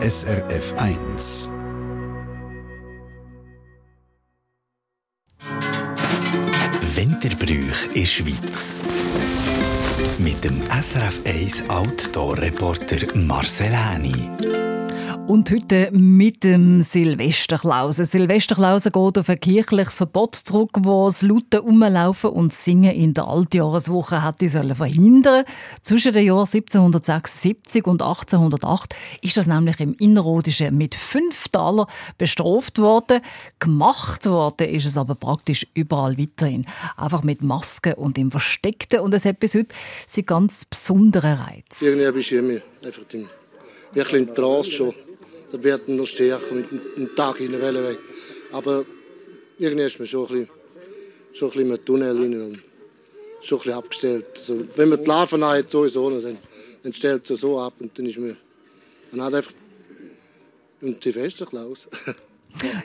SRF 1. Winterbrüch in der Schweiz. Mit dem SRF 1 Outdoor-Reporter Marcel Häni. Und heute mit dem Silvesterklausen. Silvesterklausen geht auf ein kirchliches Verbot zurück, wo das laute Umlaufen und Singen in der Altjahreswoche hätte sollen verhindern. Zwischen den Jahren 1776 und 1808 ist das nämlich im Innerrhodischen mit fünf Taler bestraft worden. Gemacht worden ist es aber praktisch überall weiterhin. Einfach mit Masken und im Versteckten. Und es hat bis heute seinen ganz besonderen Reiz. Irgendwie bist du immer einfach im, wirklich im Trance schon. Da wird noch stärker mit dem Tag in der weg. Aber irgendwie ist man schon ein bisschen, schon ein bisschen Tunnel rein und schon ein bisschen abgestellt. Also, wenn man die Larven hat, sowieso dann, dann stellt es so ab und dann ist man, man hat einfach und die Silvesterklaus.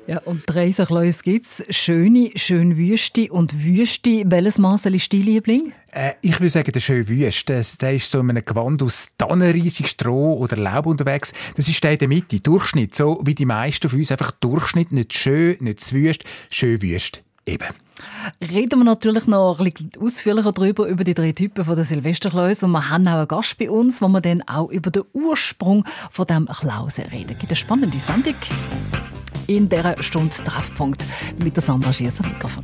Ja, und drei Reiserkläuse gibt es. Schöne, schön Wüste und Wüste. Welches Marcel ist dein Liebling? Äh, ich würde sagen, der schöne Wüste. Der ist so in einem Gewand aus Tannenreisig, Stroh oder Laub unterwegs. Das ist der in der Mitte, Durchschnitt. So wie die meisten von uns. Einfach Durchschnitt, nicht schön, nicht zu wüst, schön wüst. Eben. Reden wir natürlich noch ein bisschen ausführlicher darüber, über die drei Typen von der Silvesterklause. Und wir haben auch einen Gast bei uns, wo wir dann auch über den Ursprung von dem Klause reden. Gibt eine spannende Sendung in dieser Stunde Treffpunkt mit der Sandra Schiers am Mikrofon.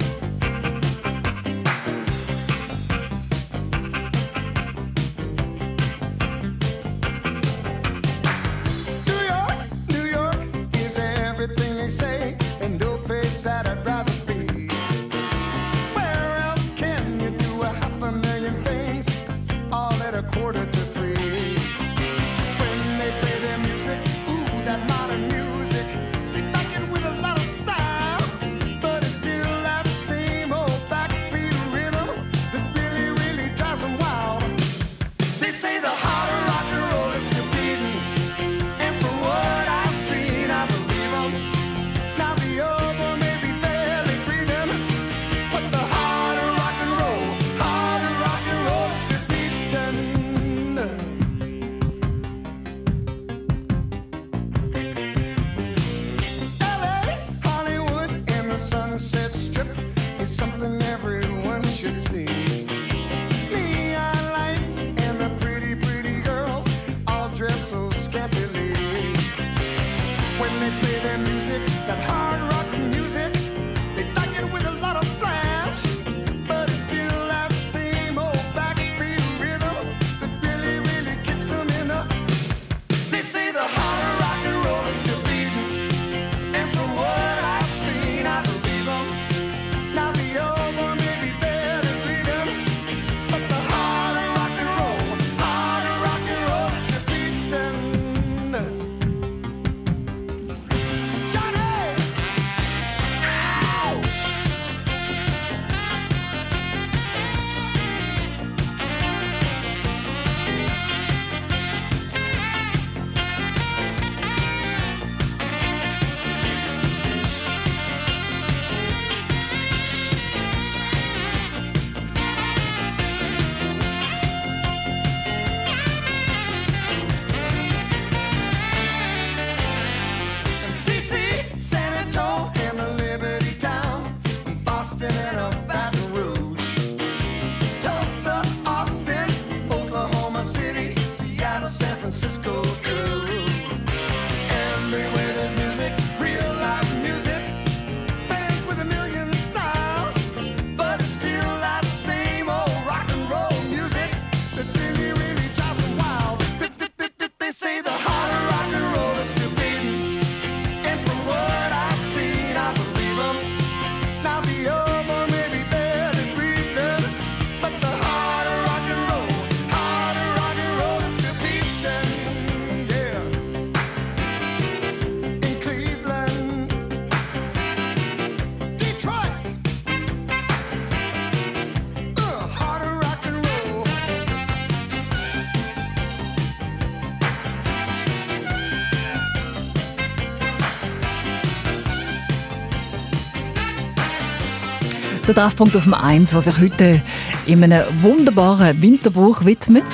Der Treffpunkt auf dem 1, was sich heute in einem wunderbaren Winterbuch widmet.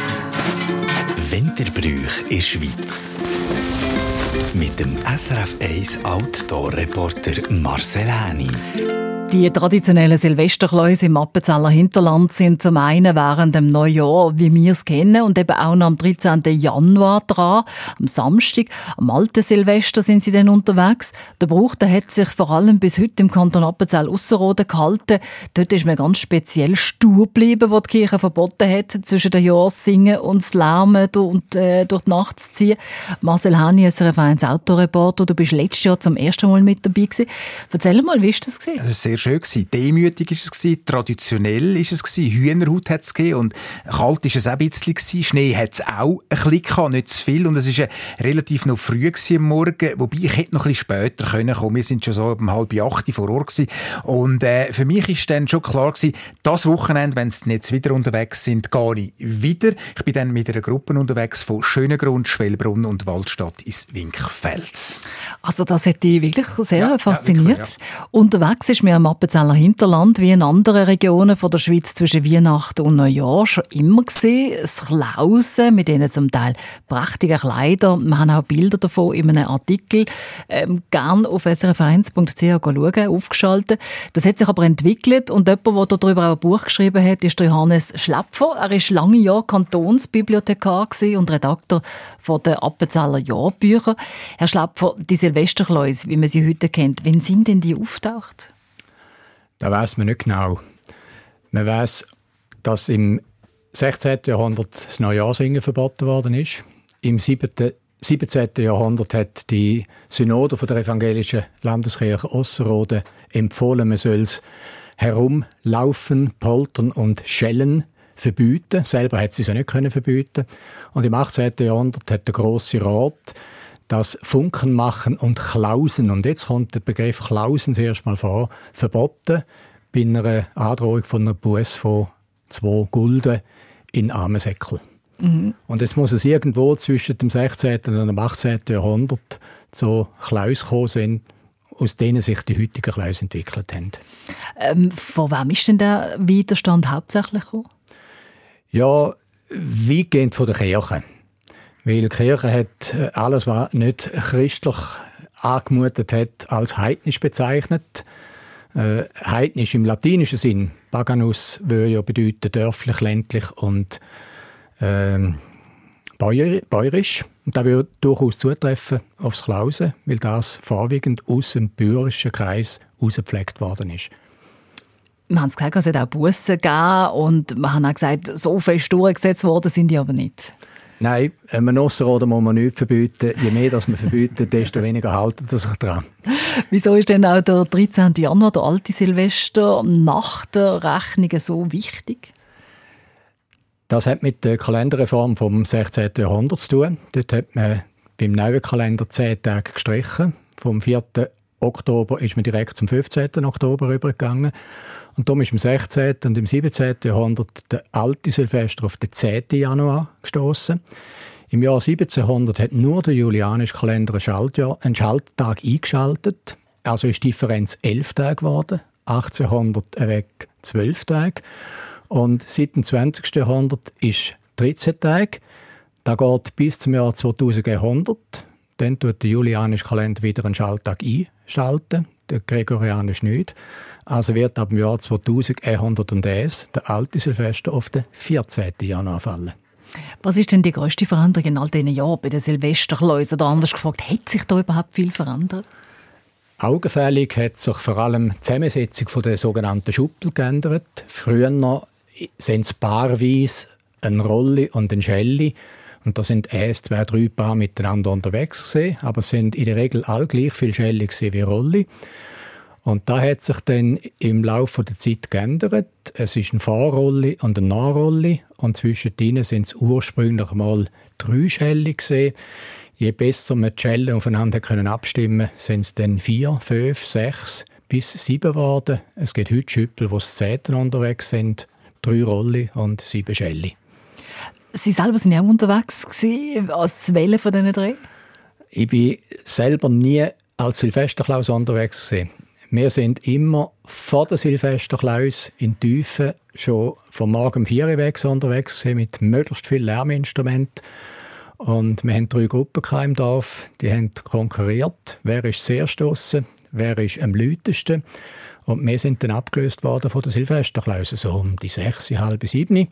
Winterbrüch in der Schweiz. mit dem SRF 1 Outdoor-Reporter Marcel Häni. Die traditionellen Silvesterkläuse im Appenzeller Hinterland sind zum einen während dem Neujahr, wie wir es kennen, und eben auch noch am 13. Januar dran. Am Samstag, am alten Silvester sind sie dann unterwegs. Der Brauch der hat sich vor allem bis heute im Kanton Appenzell Ausserrhoden gehalten. Dort ist man ganz speziell stur geblieben, wo die Kirche verboten hat, zwischen den Jahren singen und das Lärmen und äh, durch die Nacht zu ziehen. Marcel Hani, SRF 1 Autoreporter, du bist letztes Jahr zum ersten Mal mit dabei gewesen. Erzähl mal, wie war das? Gewesen? Sehr schön gewesen. Demütig ist es gewesen, traditionell ist es gewesen, Hühnerhaut hat es gegeben und kalt ist es auch ein bisschen gewesen. Schnee hat es auch ein bisschen gehabt, nicht zu viel und es ist relativ noch früh am Morgen, wobei ich hätte noch ein bisschen später können kommen. Wir sind schon so um halb acht vor Ort gewesen. und äh, für mich ist dann schon klar gewesen, das Wochenende, wenn sie jetzt wieder unterwegs sind, gehe ich wieder. Ich bin dann mit einer Gruppe unterwegs von Schönengrund, Schwellbrunn und Waldstadt ins Winkfeld. Also das hat dich wirklich sehr ja, fasziniert. Ja, wirklich, ja. Unterwegs ist mir am Appenzeller Hinterland wie in anderen Regionen von der Schweiz zwischen Weihnachten und Neujahr schon immer gesehen. Das Klausen mit denen zum Teil prächtigen Kleider. Wir haben auch Bilder davon in einem Artikel ähm, gern auf srf1.ch schauen, aufgeschaltet. Das hat sich aber entwickelt und jemand, der darüber auch ein Buch geschrieben hat, ist Johannes Schläpfer. Er ist lange Jahre Kantonsbibliothekar und Redakteur von den Appenzeller Jahrbücher. Herr Schläpfer, die Silvesterkläuse, wie man sie heute kennt, wann sind denn die auftaucht? Da weiß man nicht genau. Man weiß, dass im 16. Jahrhundert das Neujahrssingen verboten worden ist. Im 7. 17. Jahrhundert hat die Synode der evangelischen Landeskirche Osserode empfohlen, man soll es herumlaufen, poltern und schellen verbieten. Selber hat sie es nicht können verbieten. Und im 18. Jahrhundert hat der große Rat das Funken machen und Klausen, und jetzt kommt der Begriff Klausen zuerst mal vor, verboten bei einer Androhung von einer Buß von zwei Gulden in Armensäckel. Mhm. Und jetzt muss es irgendwo zwischen dem 16. und dem 18. Jahrhundert zu Klaus gekommen sein, aus denen sich die heutigen Klaus entwickelt haben. Ähm, von wem ist denn der Widerstand hauptsächlich gekommen? Ja, weitgehend von der Kirche. Weil die Kirche hat äh, alles, was nicht christlich angemutet hat, als heidnisch bezeichnet. Äh, heidnisch im latinischen Sinn. Paganus würde ja bedeuten dörflich, ländlich und äh, bäuerisch. Und das würde durchaus zutreffen aufs Klausen, weil das vorwiegend aus dem bäuerischen Kreis ausgepflegt worden ist. Wir haben es gesagt, es hat auch Bussen gegeben und wir haben auch gesagt, so fest durchgesetzt worden sind die aber nicht. Nein, einem Ossenroder muss man nichts verbieten. Je mehr das man verbietet, desto weniger halten er sich dran. Wieso ist denn auch der 13. Januar, der alte Silvester, nach der Rechnung so wichtig? Das hat mit der Kalenderreform vom 16. Jahrhundert zu tun. Dort hat man beim neuen Kalender zehn Tage gestrichen. Vom 4. Oktober ist man direkt zum 15. Oktober übergegangen. Und darum ist im 16. und im 17. Jahrhundert der alte Silvester auf den 10. Januar gestoßen. Im Jahr 1700 hat nur der julianische Kalender einen, Schalttag eingeschaltet. Also ist die Differenz 11 Tage geworden. 1800 weg 12 Tage. Und seit dem 20. Jahrhundert ist 13 Tage. Da geht bis zum Jahr 2100. Dann tut der julianische Kalender wieder einen Schalttag einschalten, der gregorianische nicht. Also wird ab dem Jahr 2101 der alte Silvester auf den 14. Januar fallen. Was ist denn die größte Veränderung in all diesen Jahren bei den Silvesterkläusen? Oder anders gefragt, hat sich da überhaupt viel verändert? Augenfällig hat sich vor allem die Zusammensetzung der sogenannten Schuppel geändert. Früher sind es paarweise ein Rolli und ein Schelli. Und da sind erst zwei, drei Paar miteinander unterwegs gewesen, aber es sind in der Regel all gleich viel Schelli wie Rolli. Und da hat sich dann im Laufe der Zeit geändert. Es ist ein Fahrrolli und ein Nachrolli und zwischen ihnen sind es ursprünglich mal drei Schellen gesehen. Je besser wir die Schellen aufeinander können abstimmen, sind es dann vier, fünf, sechs bis sieben geworden. Es gibt heute Schüppel, wo es Zehnten unterwegs sind, drei Rolli und sieben Schellen. Sie selber sind ja auch unterwegs gewesen, als Welle von diesen drei? Ich bin selber nie als Silvesterklaus unterwegs gewesen. Wir sind immer vor der Silvesterklaus in Tiefen schon vom Morgen um 4 Uhr weg unterwegs mit möglichst viel Lärminstrumenten. Und wir haben drei Gruppen im Dorf, die haben konkurriert. Wer ist zuerst draussen? Wer ist am lautesten? Und wir sind dann abgelöst worden von der Silvesterklause, so um die sechs, halb sieben.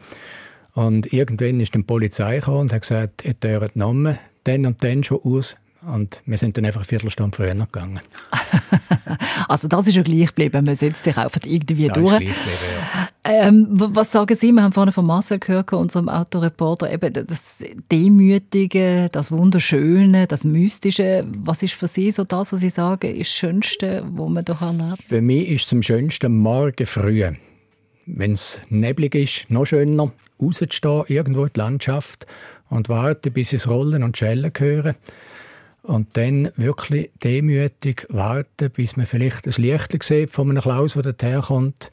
Und irgendwann ist dann die Polizei gekommen und hat gesagt, ihr dürft Namen dann und dann schon aus und wir sind dann einfach eine Viertelstunde früher gegangen. also das ist ja gleich geblieben, man setzt sich einfach irgendwie das durch. Ja. Ähm, was sagen Sie? Wir haben vorhin von Marcel gehört, unserem Autoreporter, eben das Demütige, das Wunderschöne, das Mystische. Was ist für Sie so das, was Sie sagen, ist das Schönste, was man doch erlebt? Für mich ist es am schönsten morgen früh. Wenn es neblig ist, noch schöner, rauszustehen, irgendwo in die Landschaft und warten, bis es Rollen und Schellen hören. Und dann wirklich demütig warten, bis man vielleicht ein Licht sieht von einem Klaus, der herkommt.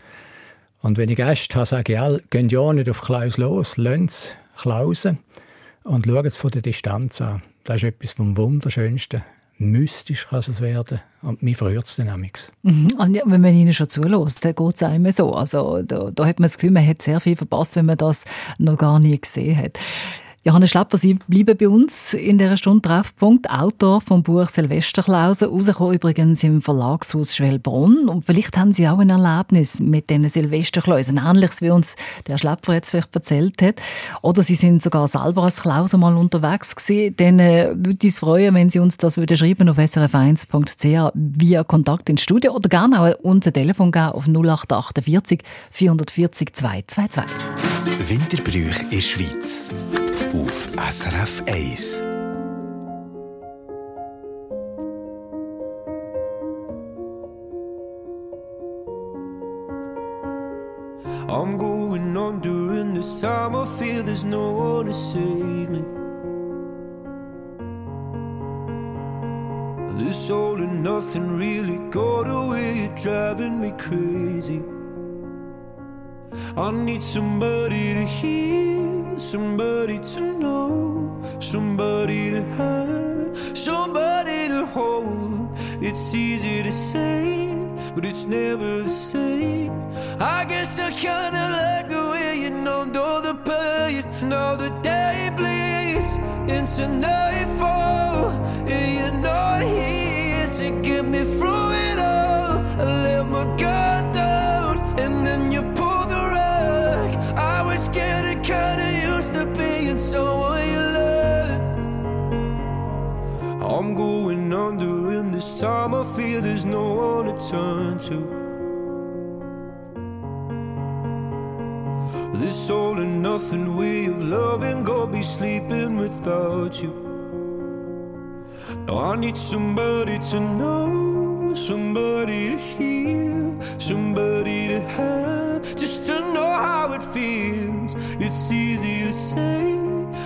Und wenn ich Gäste habe, sage ich all, gehen ja nicht auf Klaus los, Sie Klausen und schauen es von der Distanz an. Das ist etwas vom Wunderschönsten. Mystisch kann es werden. Und mich freut es dann mhm. Und ja, wenn man ihnen schon zulässt, dann geht es einem so. Also, da, da hat man das Gefühl, man hat sehr viel verpasst, wenn man das noch gar nie gesehen hat. Johannes Schlapper, Sie bleiben bei uns in dieser Stunde Treffpunkt. Autor vom Buch Silvesterklausen, rausgekommen übrigens im Verlagshaus Schwellbrunn. Und vielleicht haben Sie auch ein Erlebnis mit diesen Silvesterklausen, ähnliches wie uns der Schlapper jetzt vielleicht erzählt hat. Oder Sie sind sogar selber als Klause mal unterwegs gewesen. Dann äh, würde es freuen, wenn Sie uns das würden schreiben auf srf1.ch via Kontakt ins Studio oder gerne auch unser Telefon geben auf 0848 440 222. Winterbrüch in Schweiz auf SRF 1. I'm going on during this time. I feel there's no one to save me. This all and nothing really got away, driving me crazy. I need somebody to hear, somebody to know, somebody to have, somebody to hold. It's easy to say, but it's never the same. I guess I kinda like the way you numbed all the pain. Now the day bleeds into nightfall, and someone you love. I'm going under, and this time I feel there's no one to turn to. This all and nothing way of loving, go be sleeping without you. Now I need somebody to know, somebody to hear, somebody to have, just to know how it feels. It's easy to say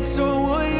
it so would you?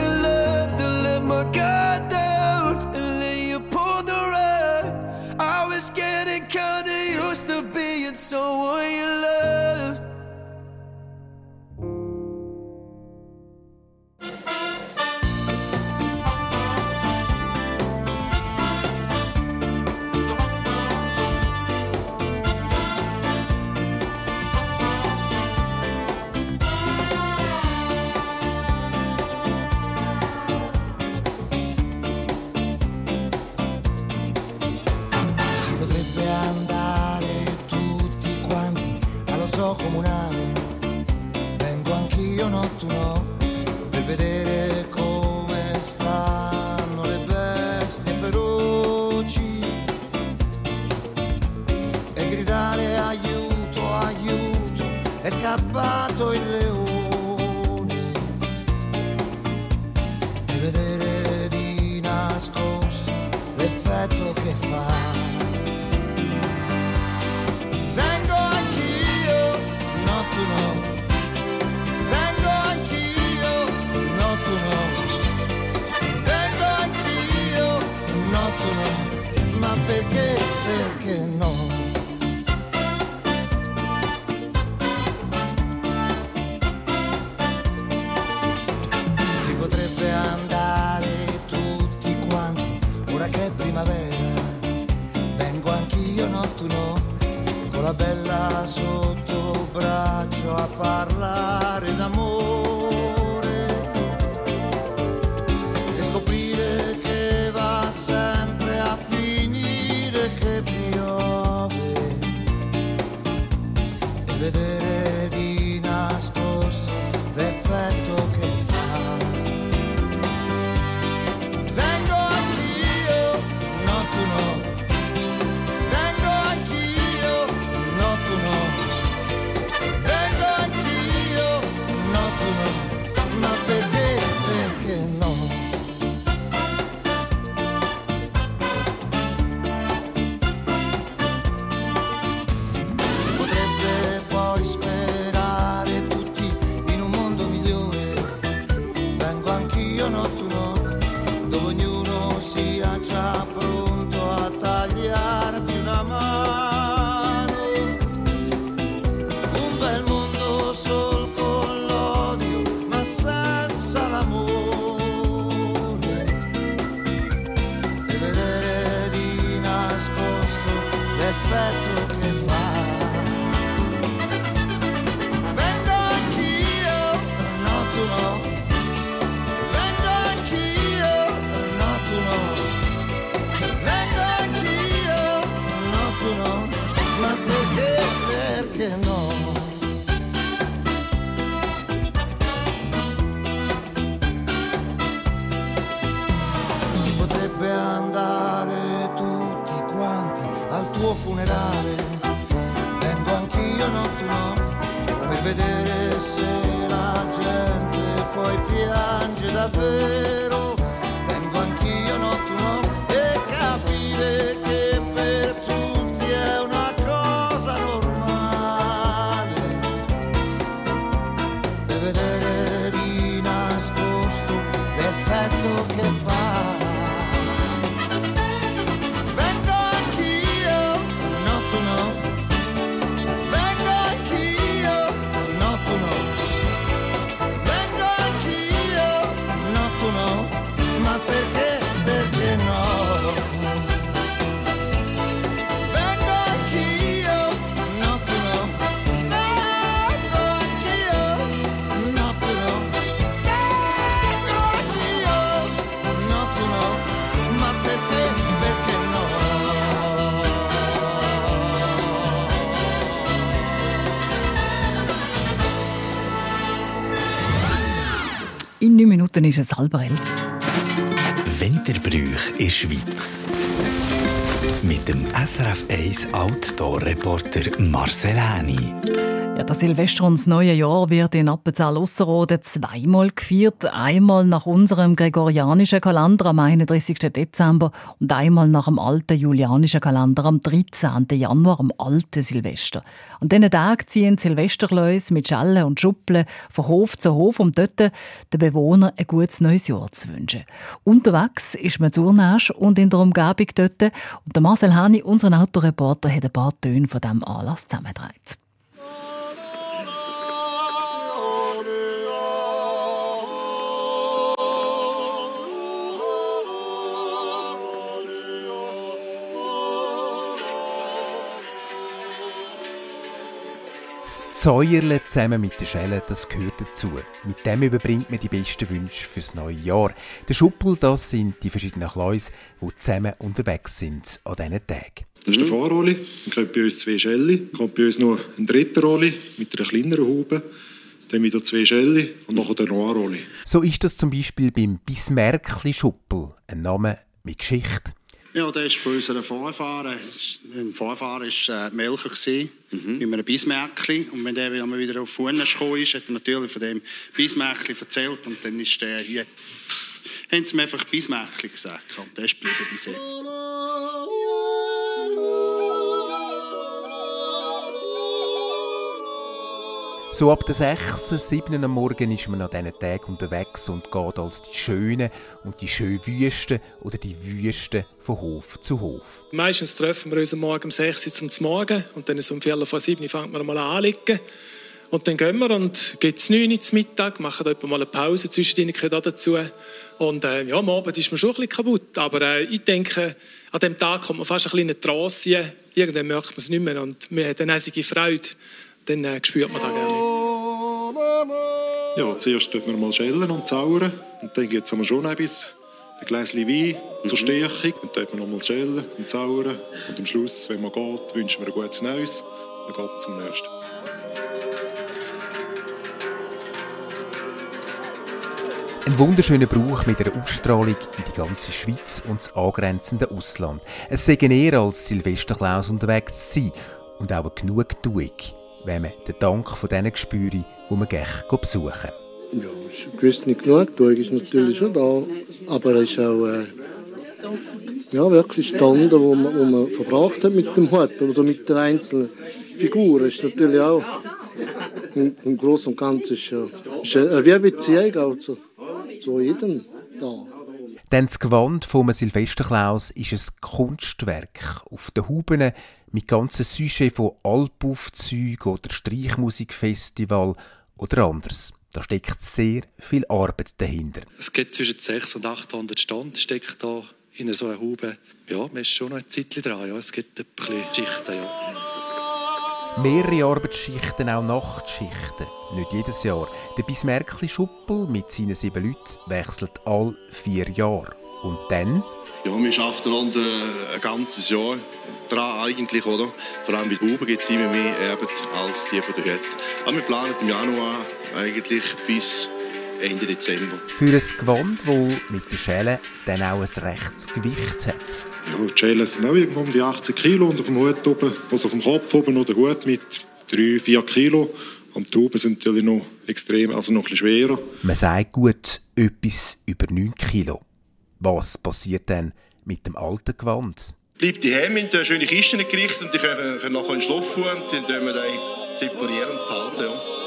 Bella sotto braccio a parlare d'amore. Vedere se la gente poi piange davvero. Minuten ist es halb elf. Winterbrüch in der Schweiz. Mit dem SRF 1 Outdoor-Reporter Marcel Häni. Das Silvester und das neue Jahr wird in Appenzell-Ausserrhoden zweimal gefeiert. Einmal nach unserem gregorianischen Kalender am 31. Dezember und einmal nach dem alten julianischen Kalender am 13. Januar, am alten Silvester. An diesen Tagen ziehen Silvesterleute mit Schellen und Schuppeln von Hof zu Hof, um dort den Bewohnern ein gutes neues Jahr zu wünschen. Unterwegs ist man Zurnasch und in der Umgebung dort. Und der Marcel Hani, unser Autoreporter, hat ein paar Töne von diesem Anlass zusammengetragen. Zäuerle zusammen mit der Schelle, das gehört dazu. Mit dem überbringt man die besten Wünsche fürs neue Jahr. Der Schuppel, das sind die verschiedenen Kleus, die zusammen unterwegs sind an diesen Tagen. Das ist der Fahrrolli. Dann kommt bei uns zwei Schellen. Dann kommt bei uns noch ein dritter Rolli mit einer kleineren Haube. Dann wieder zwei Schellen und nachher der Noir-Rolli. So ist das zum Beispiel beim Bismärkli Schuppel, ein Name mit Geschichte. Ja, der ist von unseren Vorfahren. Ein Vorfahren war äh, Melcher mhm. mit einem Bismärkli. Und wenn der wieder auf Funes gekommen ist, hat er natürlich von dem Bismärkli erzählt. Und dann ist der hier, haben sie mir einfach Bismärkli gesagt. Und der ist geblieben bis jetzt. So ab der 6, 7 am Morgen ist man an diesen Tagen unterwegs und geht als die Schönen und die schönen Wüsten oder die Wüsten von Hof zu Hof. Meistens treffen wir uns am Morgen um 6 Uhr zum Morgen und dann so um Viertel vor 7 Uhr fangen wir mal an anliegen. Und dann gehen wir und gehen es 9 Uhr zum Mittag, machen da mal eine Pause zwischendrin dazu. Und äh, ja, am Abend ist man schon ein bisschen kaputt. Aber äh, ich denke, an dem Tag kommt man fast ein bisschen in eine Trance. Irgendwann merkt man es nicht mehr und man hat eine riesige Freude dann äh, spürt man das gerne. Ja, zuerst tut man mal schellen und zaubern und dann geht es schon etwas, ein Gläschen Wein zur mhm. Stärkung. Dann tut man nochmal schellen und zaubern und am Schluss, wenn man geht, wünschen wir ein gutes Neues, dann geht man zum nächsten. Ein wunderschöner Brauch mit einer Ausstrahlung in die ganze Schweiz und das angrenzende Ausland. Es sei eher als Silvesterklaus unterwegs zu sein und auch eine Genugtuung wenn man den Dank von denen spürt, die man gerne besuchen Ja, gewiss nicht genug. Die ist natürlich schon da. Aber es ist auch äh, ja, wirklich Stunden, wo man, wo man verbracht hat mit dem Hut oder mit der einzelnen Figur. ist natürlich auch im, im Großen und Ganzen ist, ja, ist eine, Beziehung auch zu, zu jedem da. Denn das Gewand vom Silvesterklaus ist ein Kunstwerk. Auf den Huben mit ganzen Sujet von Alpaufzügen oder Streichmusikfestival oder anderes. Da steckt sehr viel Arbeit dahinter. Es gibt zwischen 600 und 800 Stunden steckt da in so einer Haube. Ja, man ist schon noch ein Zeitchen dran. Ja. Es gibt ein bisschen Schichten, ja. Mehrere Arbeitsschichten, auch Nachtschichten. Nicht jedes Jahr. Der Bismerkli Schuppel mit seinen sieben Leuten wechselt all vier Jahre. Und dann? Ja, wir arbeiten rund äh, ein ganzes Jahr dran eigentlich, oder? Vor allem bei Huber gibt es immer mehr Erben als die von der Hütte. Aber wir planen im Januar eigentlich bis Ende Dezember. Für ein Gewand, das mit der Schelle dann auch ein rechtes Gewicht hat. Ja, die Schellen sind auch irgendwo um die 80 Kilo und auf dem Hut oben, also auf dem Kopf oben noch der Hut mit 3, 4 Kilo. Und die Tauben sind natürlich noch extrem, also noch ein bisschen schwerer. Man sagt gut etwas über 9 Kilo. Was passiert dann mit dem alten Gewand? Bleibt die Hemme in schöne Kisten gerichtet und die können, können nachher in den Stoff fahren und dann separieren und behalten. Ja.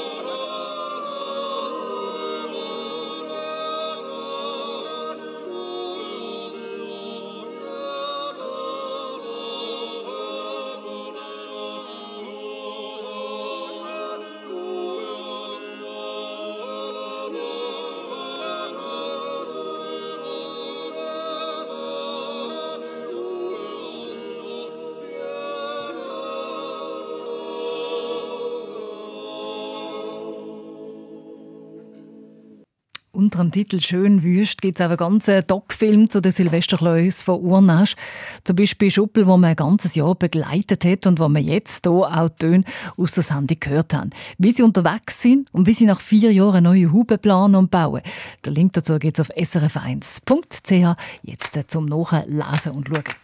Unter dem Titel «Schön wüst» gibt es auch einen ganzen Doc-Film zu den Silvesterkläus von Urnasch. Zum Beispiel Schuppel, wo man ein ganzes Jahr begleitet hat und wo wir jetzt hier auch Töne aus der Sendung gehört haben. Wie sie unterwegs sind und wie sie nach vier Jahren neue Huben planen und bauen. Der Link dazu geht auf srf1.ch. Jetzt zum Nachlesen und Schauen.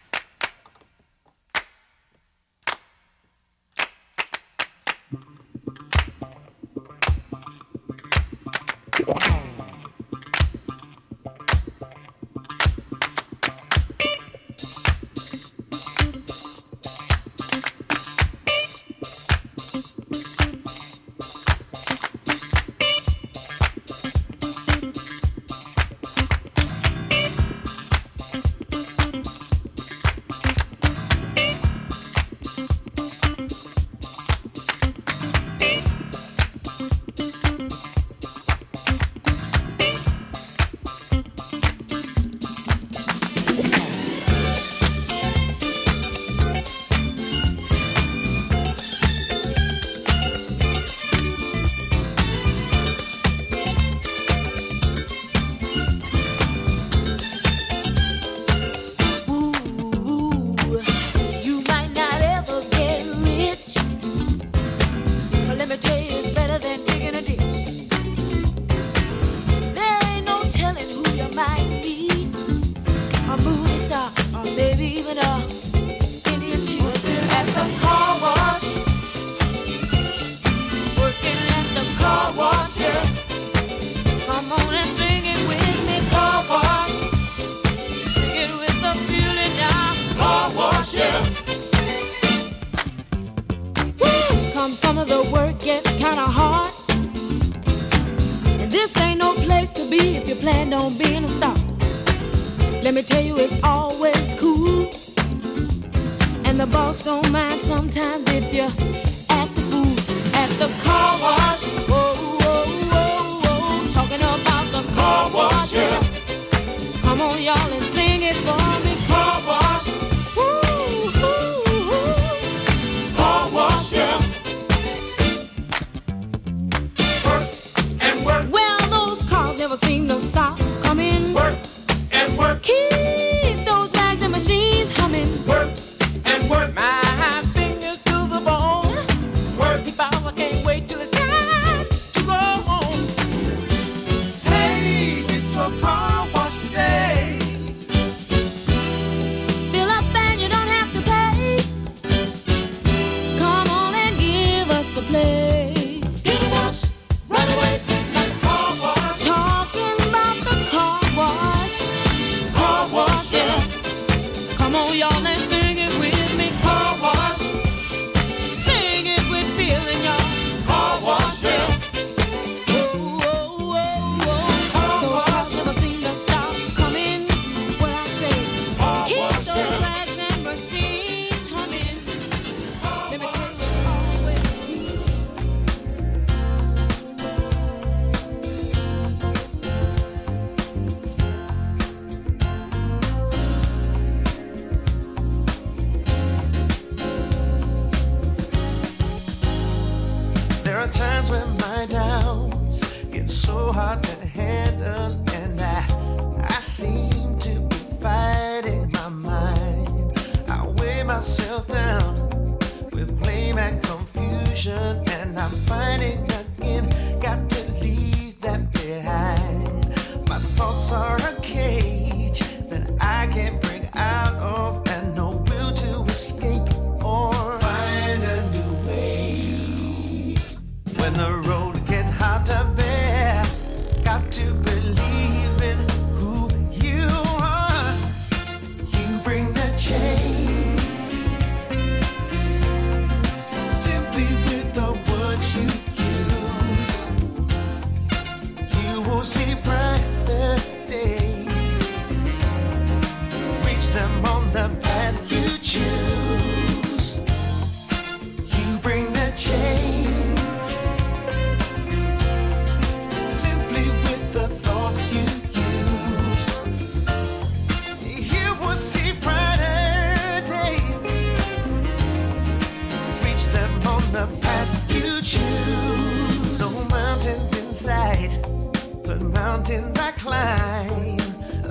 mountains I climb.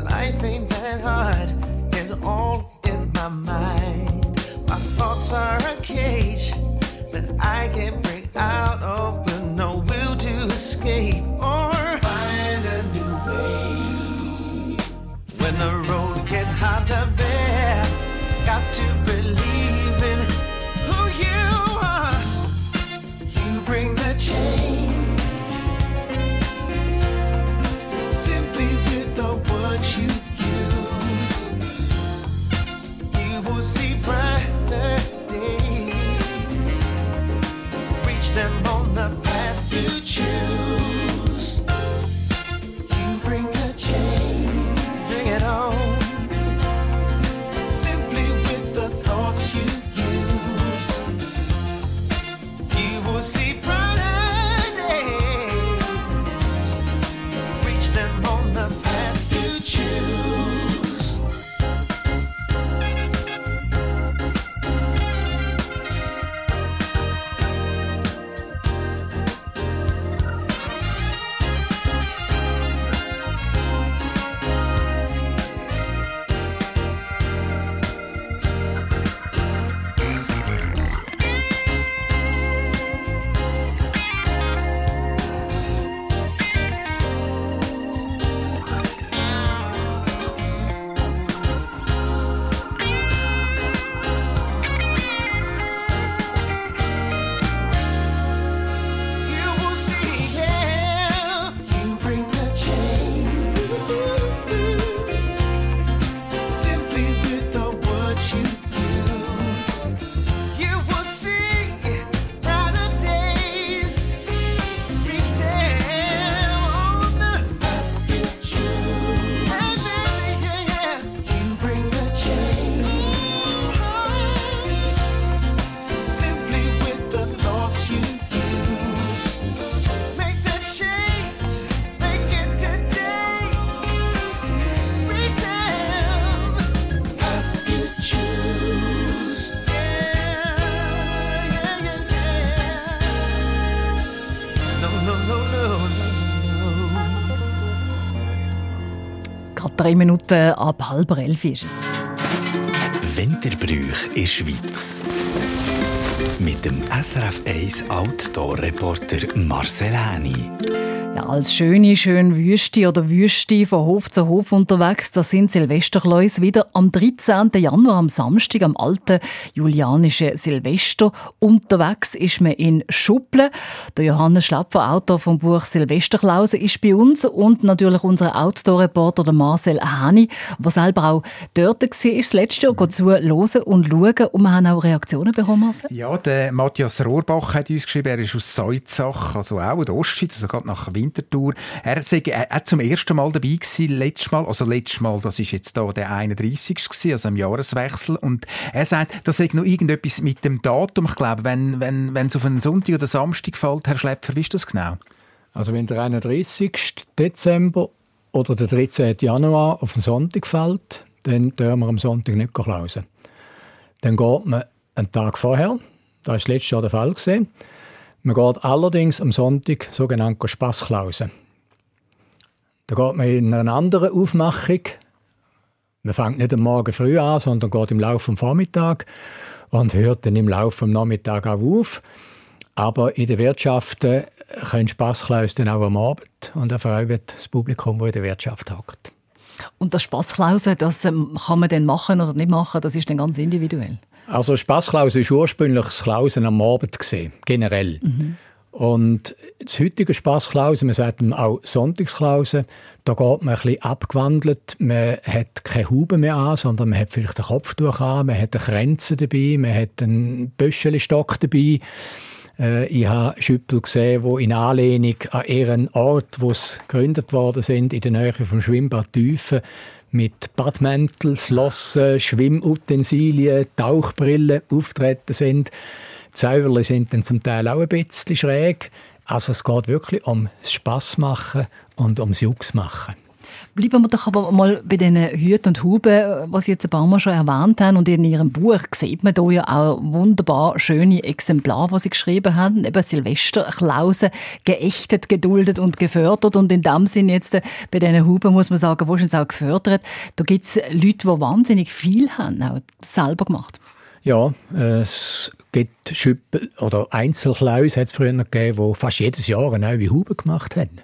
Life ain't that hard, it's all in my mind. My thoughts are a cage, but I can't break out. Drei Minuten ab halb elf ist es. Winterbrüch in der Schweiz. Mit dem SRF 1 Outdoor-Reporter Marcel Häni. Als schöne, schön Wüste oder Wüste von Hof zu Hof unterwegs, da sind Silvesterkleus wieder am 13. Januar, am Samstag, am alten julianischen Silvester. Unterwegs ist man in Schupple. Der Johannes Schlapfer, Autor vom Buch Silvesterklause, ist bei uns und natürlich unser Outdoor-Reporter, Marcel Hani, der selber auch dort war, das letzte Jahr, geht zu hören und schauen. Und wir haben auch Reaktionen bekommen, Marcel. Ja, der Matthias Rohrbach hat uns geschrieben, er ist aus Seutzach, also auch in der Ostschweiz, also gerade nach Winterthur. Er er zum ersten Mal dabei gewesen, letztes Mal, also letztes Mal, das ist jetzt da der 31. gewesen, also im Jahreswechsel. Und er sagt, da sei noch irgendetwas mit dem Datum. Ich glaube, wenn, wenn, wenn es auf einen Sonntag oder Samstag fällt, Herr Schlepfer, wie ist das genau? Also wenn der 31. Dezember oder der 13. Januar auf einen Sonntag fällt, dann dürfen wir am Sonntag nicht klausen. Dann geht man einen Tag vorher, das war das letztes Jahr der Fall. Gewesen. Man geht allerdings am Sonntag sogenannt Spassklausen. Da geht man in einer anderen Aufmachung. Man fängt nicht am Morgen früh an, sondern geht im Laufe des Vormittag und hört dann im Laufe des Nachmittags auch auf. Aber in der Wirtschaft äh, können Spassklaus dann auch am Abend und erfreuen das Publikum, das in der Wirtschaft hockt. Und das Spassklausen, das ähm, kann man dann machen oder nicht machen, das ist dann ganz individuell. Also Spassklausen ist ursprünglich das Klausen am Abend gesehen, generell. Mhm. Und das heutige Spassklausen, man sagt auch Sonntagsklausen, da geht man ein bisschen abgewandelt. Man hat keine Haube mehr an, sondern man hat vielleicht ein Kopftuch an, man hat eine Kränze dabei, man hat einen Böschelistock dabei. Äh, ich habe Schüppel gesehen, die in Anlehnung an ihren Ort, wo sie gegründet worden sind, in der Nähe vom Schwimmbad Tüfen, mit Badmäntel, Flossen, Schwimmutensilien, Tauchbrillen auftreten sind. Die Säuberli sind dann zum Teil auch ein bisschen schräg. Also es geht wirklich ums Spass machen und ums Jux machen. Bleiben wir doch aber mal bei den Hüten und Huben, was Sie jetzt ein paar Mal schon erwähnt haben. Und in Ihrem Buch sieht man hier ja auch wunderbar schöne Exemplare, die Sie geschrieben haben. Eben Silvesterklausen, geächtet, geduldet und gefördert. Und in dem Sinn jetzt äh, bei diesen Huben muss man sagen, sie auch gefördert? Da gibt es Leute, die wahnsinnig viel haben, auch selber gemacht. Ja, es gibt Schüppel oder Einzelklaus hat es früher gegeben, die fast jedes Jahr eine neue Haube gemacht haben.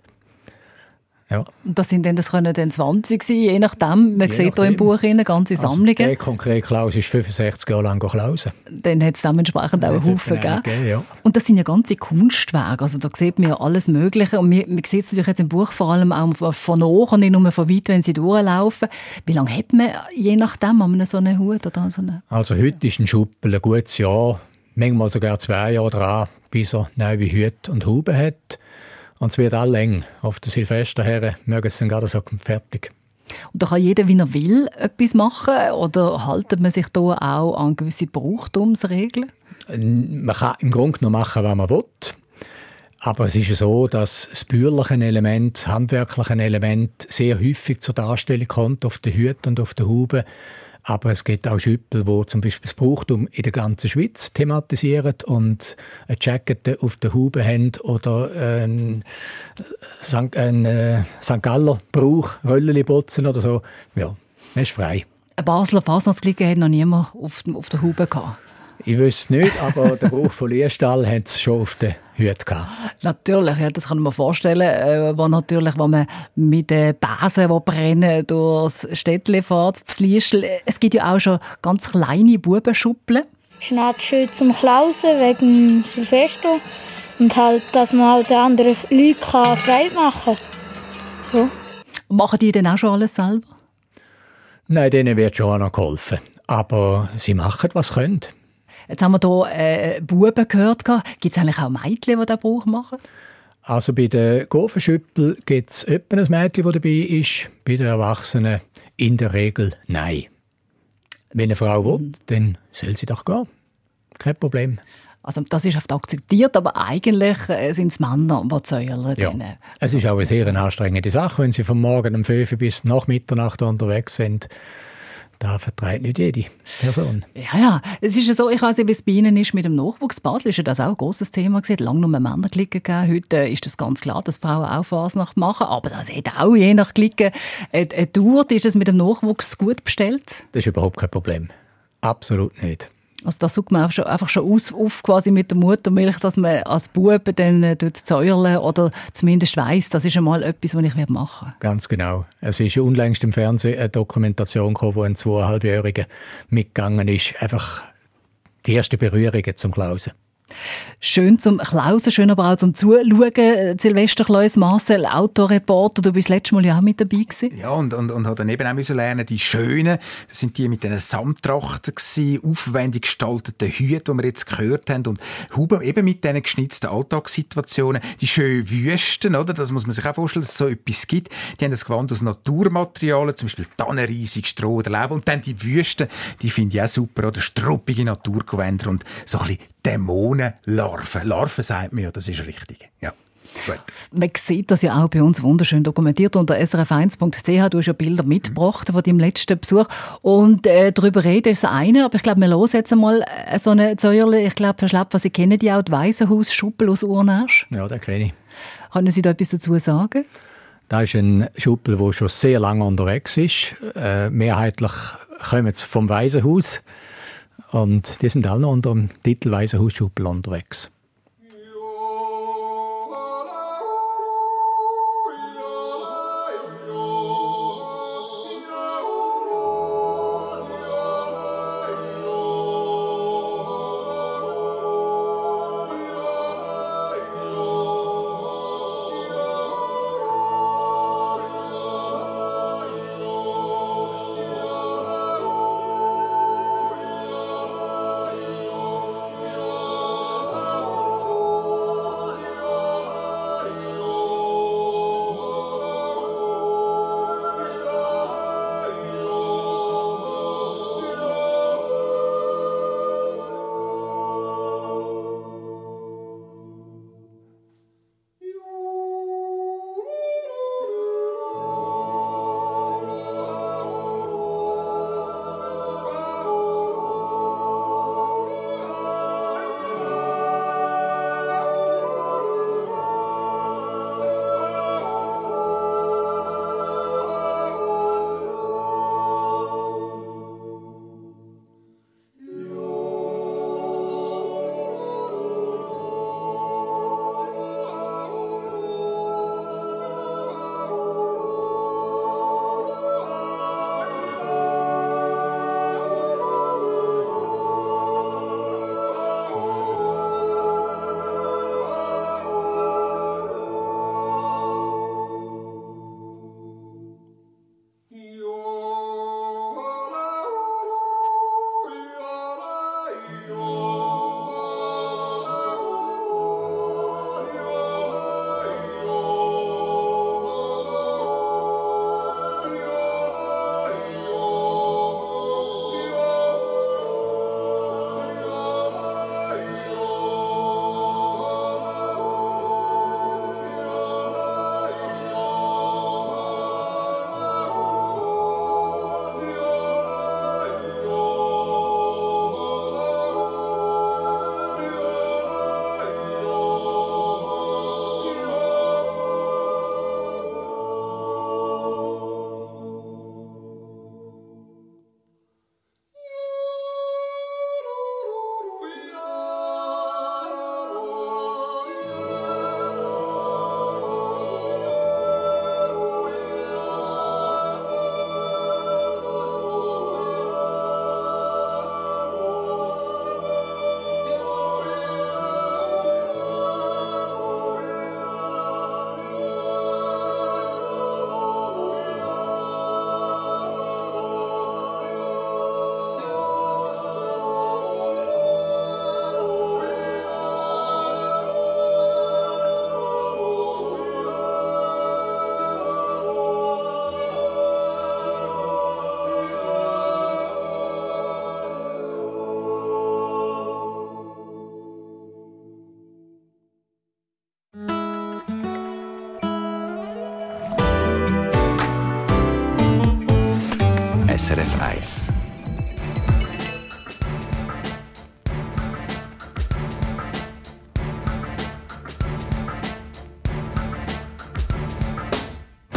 Ja. Und das, sind dann, das können dann 20 sein, je nachdem. Man je sieht hier im Buch eine ganze also Sammlungen. Der konkrete Klaus ist 65 Jahre lang klausen. Dann hat es dementsprechend auch einen Haufen gegeben. gegeben ja. Und das sind ja ganze Kunstwerke. Also da sieht man ja alles Mögliche. Und man, man sieht es natürlich jetzt im Buch vor allem auch von hoch und nicht nur von weit, wenn sie durchlaufen. Wie lange hat man je nachdem an so einen Hut? Oder so eine also heute ist ein Schuppel ein gutes Jahr, manchmal sogar zwei Jahre dran, bis er neue Hüte und Huben hat. Und es wird alle eng. Auf der Silvester her mögen sie dann gerade so fertig. Und da kann jeder, wie er will, etwas machen? Oder haltet man sich da auch an gewisse Brauchtumsregeln? Man kann im Grunde genommen machen, was man will. Aber es ist so, dass das bürgerliche Element, das handwerkliche Element sehr häufig zur Darstellung kommt auf den Hüten und auf den Huben. Aber es gibt auch Schüppel, die zum Beispiel das Brauchtum in der ganzen Schweiz thematisieren und eine Jacket auf der Haube haben oder ein, St. ein äh, St. Galler Brauch, Röllchen putzen oder so. Ja, das ist frei. Ein Basler Fasnachtsliga hat noch niemand auf, auf der Haube gehabt. Ich wüsste nicht, aber der Brauch von Liestall hat es schon auf der Hüte gehabt. Natürlich, ja, das kann man mir vorstellen. Äh, wo natürlich, wenn man mit den Basen, die brennen, durchs Städtchen fährt, das Liestl. Es gibt ja auch schon ganz kleine Bubenschuppeln. Schnell schön zum Klausen wegen Silvester und halt, dass man halt den anderen Leuten Freude machen kann. So. Machen die denn auch schon alles selber? Nein, denen wird schon auch noch geholfen. Aber sie machen, was sie können. Jetzt haben wir hier äh, Buben gehört. Gibt es eigentlich auch Mädchen, die diesen Brauch machen? Also bei den Gofenschüppel gibt es etwa ein Mädchen, das dabei ist. Bei den Erwachsenen in der Regel nein. Wenn eine Frau will, Mhm. dann soll sie doch gehen. Kein Problem. Also das ist oft akzeptiert, aber eigentlich äh, sind es Männer, die zählen. Ja. Es ist auch eine sehr anstrengende Sache, wenn sie von morgen um 5 Uhr bis nach Mitternacht unterwegs sind. Da vertreibt nicht jede Person. Ja, ja. Es ist ja so, ich weiß nicht, wie es bei Ihnen ist mit dem Nachwuchs. Basel ist ja das auch ein grosses Thema gewesen. Lange nur Männer Klicken gegeben. Heute äh, ist das ganz klar, dass Frauen auch Fasnacht machen. Aber das hat auch je nach Klicken eine, eine Tour. Ist es mit dem Nachwuchs gut bestellt? Das ist überhaupt kein Problem. Absolut nicht. Also da sucht man einfach schon, einfach schon aus, auf quasi mit der Muttermilch, dass man als Bube dann äh, zäuerle oder zumindest weiss, das ist einmal etwas, was ich machen werde. Ganz genau. Es ist unlängst im Fernsehen eine Dokumentation gekommen, wo ein zweieinhalbjähriger mitgegangen ist. Einfach die ersten Berührungen zum Klausen. Schön zum Klausen, schön aber auch zum Zuschauen. Silvester Kleus, Marcel, Autoreporter, du bist letztes Mal ja auch mit dabei gewesen. Ja, und, und, und hat dann eben auch lernen, die schönen, das sind die mit den Samttrachten aufwendig gestalteten Hüten, die wir jetzt gehört haben, und Huben eben mit diesen geschnitzten Alltagssituationen, die schönen Wüsten, oder? Das muss man sich auch vorstellen, dass es so etwas gibt. Die haben das Gewand aus Naturmaterialien, zum Beispiel Tannenreisig, Stroh oder Laub, und dann die Wüsten, die finde ich auch super, oder? Struppige Naturgewänder und so ein bisschen Dämonenlarven. Larven sagt man ja, das ist richtig. Ja. Gut. Man sieht das ja auch bei uns wunderschön dokumentiert unter srf1.ch. Du hast ja Bilder mitgebracht von deinem letzten Besuch. Und äh, darüber reden ist das eine, aber ich glaube, wir hören jetzt einmal äh, so eine Säuerle. Ich glaube, Herr Schlapp, Sie kennen die auch, die Waisenhaus-Schuppel aus Urnasch. Ja, den kenne ich. Können Sie da etwas dazu sagen? Das ist ein Schuppel, der schon sehr lange unterwegs ist. Äh, mehrheitlich kommen sie vom Waisenhaus. Und die sind alle unter dem Titel Waisenhausschuppel unterwegs.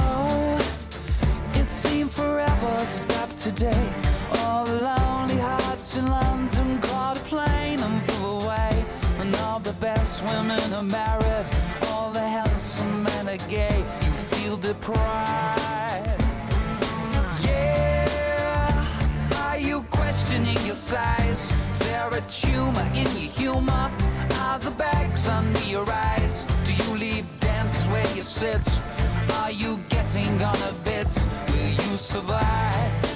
Oh, the best women are married, all the handsome men are gay. You feel deprived. Size? Is there a tumor in your humor? Are the bags under your eyes? Do you leave dance where you sit? Are you getting on a bit? Will you survive?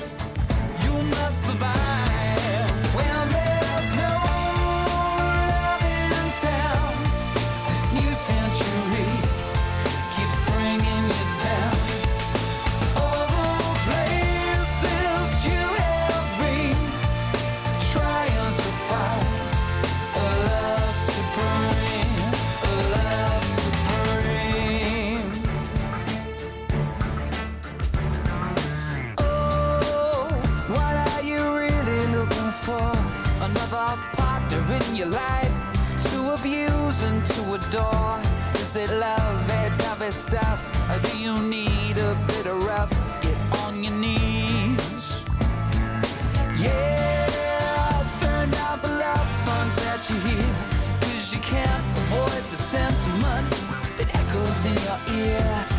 Your life to abuse and to adore. Is it love, that heavy stuff? Or do you need a bit of rough? Get on your knees. Yeah, turn down the love songs that you hear. Cause you can't avoid the sentiment that echoes in your ear.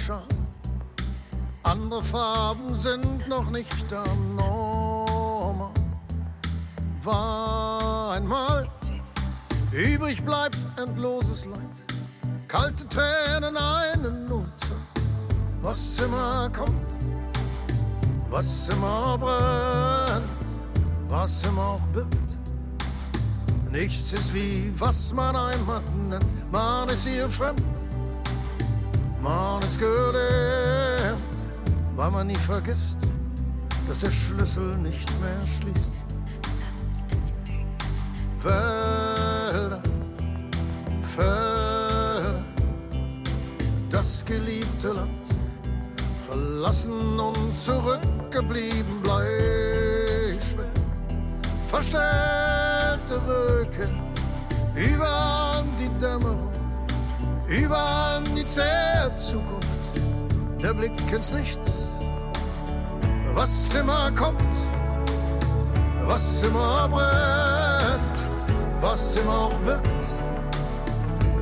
Schal. Andere Farben sind noch nicht der Norm. War einmal, übrig bleibt endloses Leid. Kalte Tränen, eine Notzeit. Was immer kommt, was immer brennt, was immer auch birgt. Nichts ist wie, was man Heimat nennt. Man ist hier fremd, man ist gelähmt, weil man nie vergisst, dass der Schlüssel nicht mehr schließt. Wälder, Felder, das geliebte Land, verlassen und zurück zurückgeblieben Bleischwert. Verstellte Wolken, überall die Dämmerung, überall die zähe Zukunft. Der Blick ins Nichts, was immer kommt, was immer brennt, was immer auch birgt.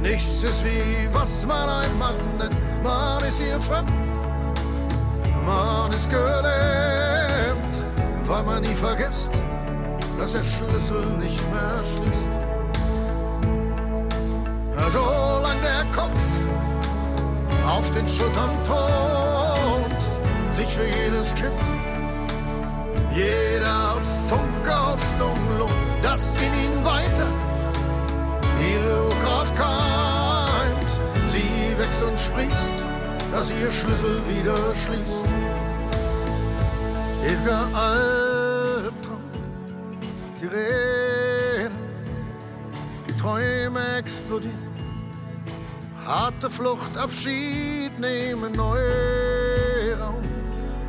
Nichts ist wie was man ein Mann nennt, man ist hier fremd, man ist gelähmt, weil man nie vergisst, dass der Schlüssel nicht mehr schließt. Solange der Kopf auf den Schultern thront, sich für jedes Kind jeder Funke Hoffnung lohnt, dass in ihn weiter ihre Kraft keimt. Sie wächst und sprießt, dass ihr Schlüssel wieder schließt. Ewiger Albtraum, Sirenen, Träume explodieren. Harte Flucht, Abschied nehmen, Neuraum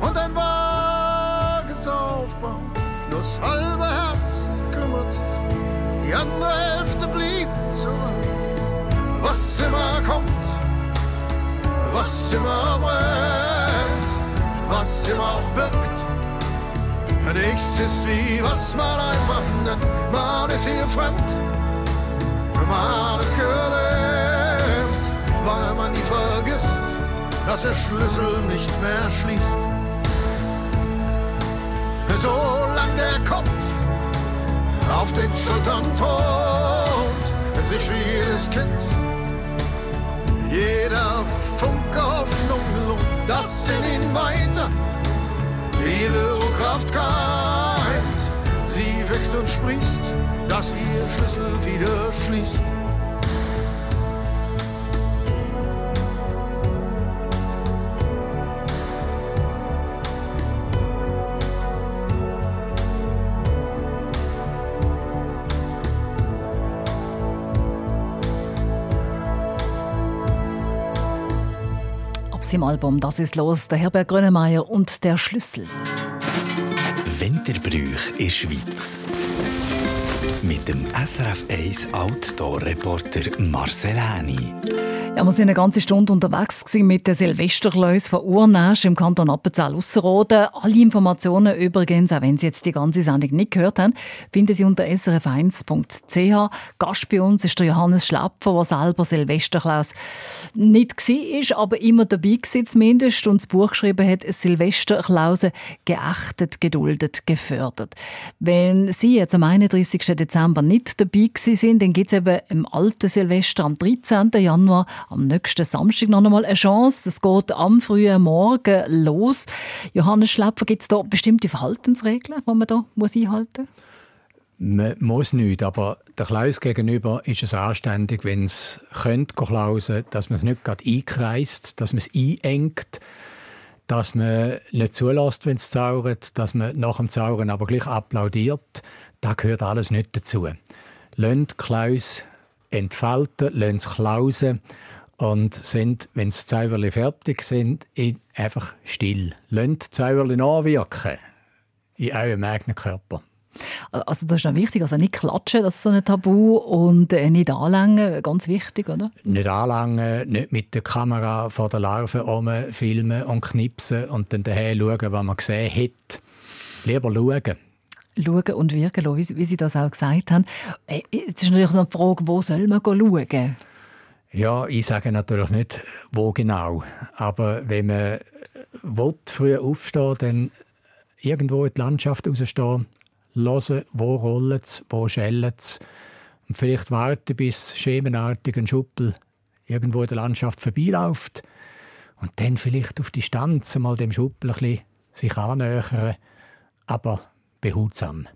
und ein vages Aufbauen. Nur das halbe Herz kümmert sich, die andere Hälfte blieb zurück. Was immer kommt, was immer brennt, was immer auch birgt. Nichts ist wie was man ein Mann nennt, man ist hier fremd, man ist gelähmt, weil man nie vergisst, dass der Schlüssel nicht mehr schließt. Solange der Kopf auf den Schultern thront, sich wie jedes Kind, jeder Funke Hoffnung lohnt, dass in ihn weiter ihre Urkraft keimt. Sie wächst und sprießt, dass ihr Schlüssel wieder schließt. Seinem Album «Das ist los», der Herbert Grönemeyer und «Der Schlüssel». Winterbrüch in Schweiz. Mit dem SRF 1 Outdoor-Reporter Marcel Häni. Ja, wir sind eine ganze Stunde unterwegs gewesen mit den Silvesterkleus von Urnasch im Kanton Appenzell Ausserrhoden. Alle Informationen übrigens, auch wenn Sie jetzt die ganze Sendung nicht gehört haben, finden Sie unter srf1.ch. Gast bei uns ist der Johannes Schlapfer, der selber Silvesterklaus nicht war, aber immer dabei war zumindest und das Buch geschrieben hat, Silvesterklause geachtet, geduldet, gefördert. Wenn Sie jetzt am 31. Dezember nicht dabei sind, dann gibt es eben im alten Silvester am 13. Januar am nächsten Samstag noch einmal eine Chance. Es geht am frühen Morgen los. Johannes Schläpfer, gibt es da bestimmte Verhaltensregeln, die man da muss einhalten muss? Man muss nicht, aber der Klaus gegenüber ist es anständig, wenn es könnte klausen, dass man es nicht gerade einkreist, dass man es einengt, dass man nicht zulässt, wenn es zaubert, dass man nach dem Zaubern aber gleich applaudiert. Das gehört alles nicht dazu. Lasst Klaus entfalten, lasst es klausen und sind, wenn die Zauberli fertig sind, einfach still. Lasst die Zauberli nachwirken in eurem eigenen Körper. Also das ist noch wichtig, also nicht klatschen, das ist so ein Tabu und äh, nicht anlängen, ganz wichtig, oder? Nicht anlangen, nicht mit der Kamera vor der Larve filmen und knipsen und dann daher schauen, was man gesehen hat. Lieber schauen. Schauen und wirken lassen, wie, Sie das auch gesagt haben. Äh, Jetzt ist natürlich noch die Frage, wo soll man schauen? Ja, ich sage natürlich nicht, wo genau. Aber wenn man will, früh aufstehen dann irgendwo in die Landschaft rausstehen, hören, wo rollt es, wo schellt es. Und vielleicht warten, bis schemenartig ein Schuppel irgendwo in der Landschaft vorbeiläuft. Und dann vielleicht auf Distanz mal dem Schuppel ein bisschen sich annähern, aber behutsam.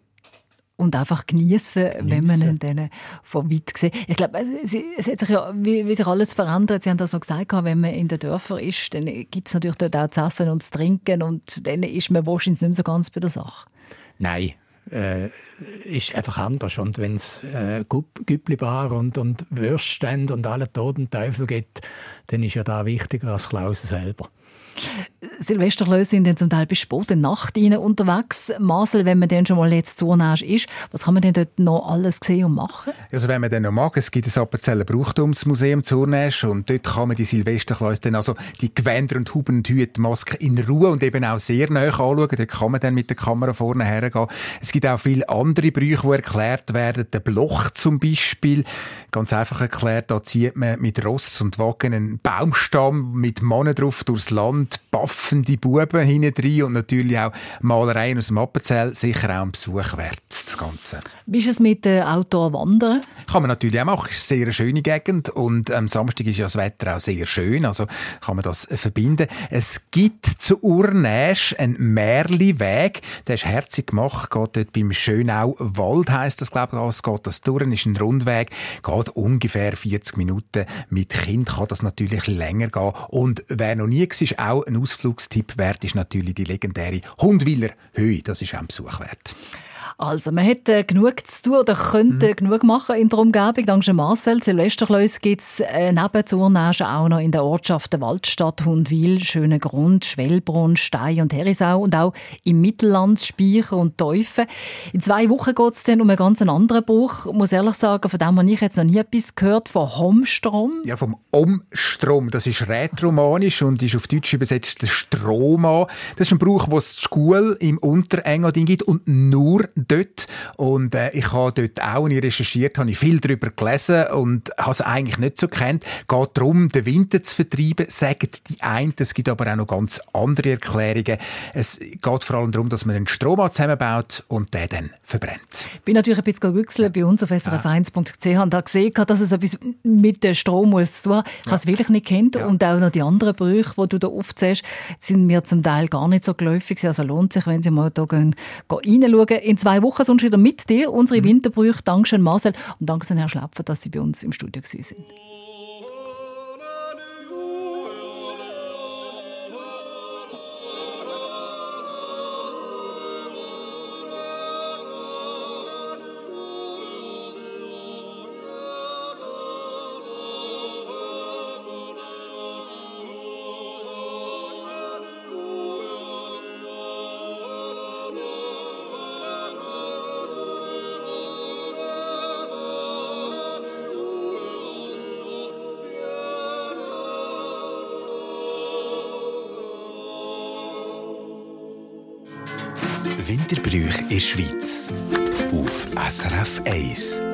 Und einfach genießen, wenn man ihn dann von weit sieht. Ich glaube, es, es hat sich ja, wie, wie sich alles verändert. Sie haben das noch gesagt, wenn man in den Dörfern ist, dann gibt es natürlich dort auch zu essen und zu trinken und dann ist man wahrscheinlich nicht mehr so ganz bei der Sache. Nein, äh, ist einfach anders. Und wenn es äh, Güppli-Bar und, und Würststände und alle toten Teufel gibt, dann ist ja da wichtiger als Klaus selber. Silvesterleute sind dann zum Teil bis spät in Nacht unterwegs. Marcel, wenn man dann schon mal jetzt Zurnäsch ist, was kann man denn dort noch alles sehen und machen? Also wenn man dann noch mag, es gibt das Appenzeller Brauchtumsmuseum Zurnäsch und dort kann man die Silvesterkleus dann also die Gewänder und Huben und Hüte, Masken in Ruhe und eben auch sehr nah anschauen. Dort kann man dann mit der Kamera vorne hergehen. Es gibt auch viele andere Brüche, die erklärt werden. Der Bloch zum Beispiel. Ganz einfach erklärt, da zieht man mit Ross und Wagen einen Baumstamm mit Mannen drauf durchs Land, baffende Buben hinten drin und natürlich auch Malereien aus dem Appenzell. Sicher auch ein Besuch wert, das Ganze. Wie ist es mit äh, Outdoor-Wandern? Kann man natürlich auch machen. Es ist eine sehr schöne Gegend und am Samstag ist ja das Wetter auch sehr schön, also kann man das verbinden. Es gibt zu Urnäsch einen Märliweg, der ist herzig gemacht, geht dort beim Schönau Wald, heisst das, glaube ich, es geht das durch, ist ein Rundweg, geht ungefähr 40 Minuten. Mit Kind kann das natürlich länger gehen und wer noch nie war, auch ein Ausflugstipp wert, ist natürlich die legendäre Hundwiller Höhe, das ist auch ein Besuch wert. Also, man äh, genug zu tun oder könnte mhm. genug machen in der Umgebung. Dank Marcel. Silvesterkleus gibt es äh, neben Zurnäschen auch noch in der Ortschaften Waldstadt, Hundwil, Schöner Grund, Schwellbrunn, Stein und Herisau und auch im Mittelland, Speicher und Teufen. In zwei Wochen geht es dann um einen ganz anderen Buch. Ich muss ehrlich sagen, von dem habe ich jetzt noch nie etwas gehört, von Homstrom. Ja, vom Omstrom. Das ist rätoromanisch und ist auf Deutsch übersetzt der Strom Das ist ein Brauch, es die Schule im Unterengadin gibt und nur dort. Und äh, ich habe dort auch nie recherchiert, habe ich viel darüber gelesen und habe es eigentlich nicht so kennt. Es geht darum, den Winter zu vertreiben, sagen die einen. Es gibt aber auch noch ganz andere Erklärungen. Es geht vor allem darum, dass man einen Strom zusammenbaut und den dann verbrennt. Ich bin natürlich ein bisschen gerüchselt bei uns auf srf1.ch und da gesehen, dass es etwas mit dem Strom muss tun. Ich habe es wirklich nicht kennt ja. und auch noch die anderen Brüche, die du da aufzählst, sind mir zum Teil gar nicht so geläufig. Also lohnt sich, wenn Sie mal da gehen, gehen reinschauen. In zwei Wochen sonst wieder mit dir, unsere mhm. Winterbrüche. Dankeschön, Marcel. Und danke, Herr Schlapfer, dass Sie bei uns im Studio sind. Winterbrüch in der Schweiz. Auf SRF 1.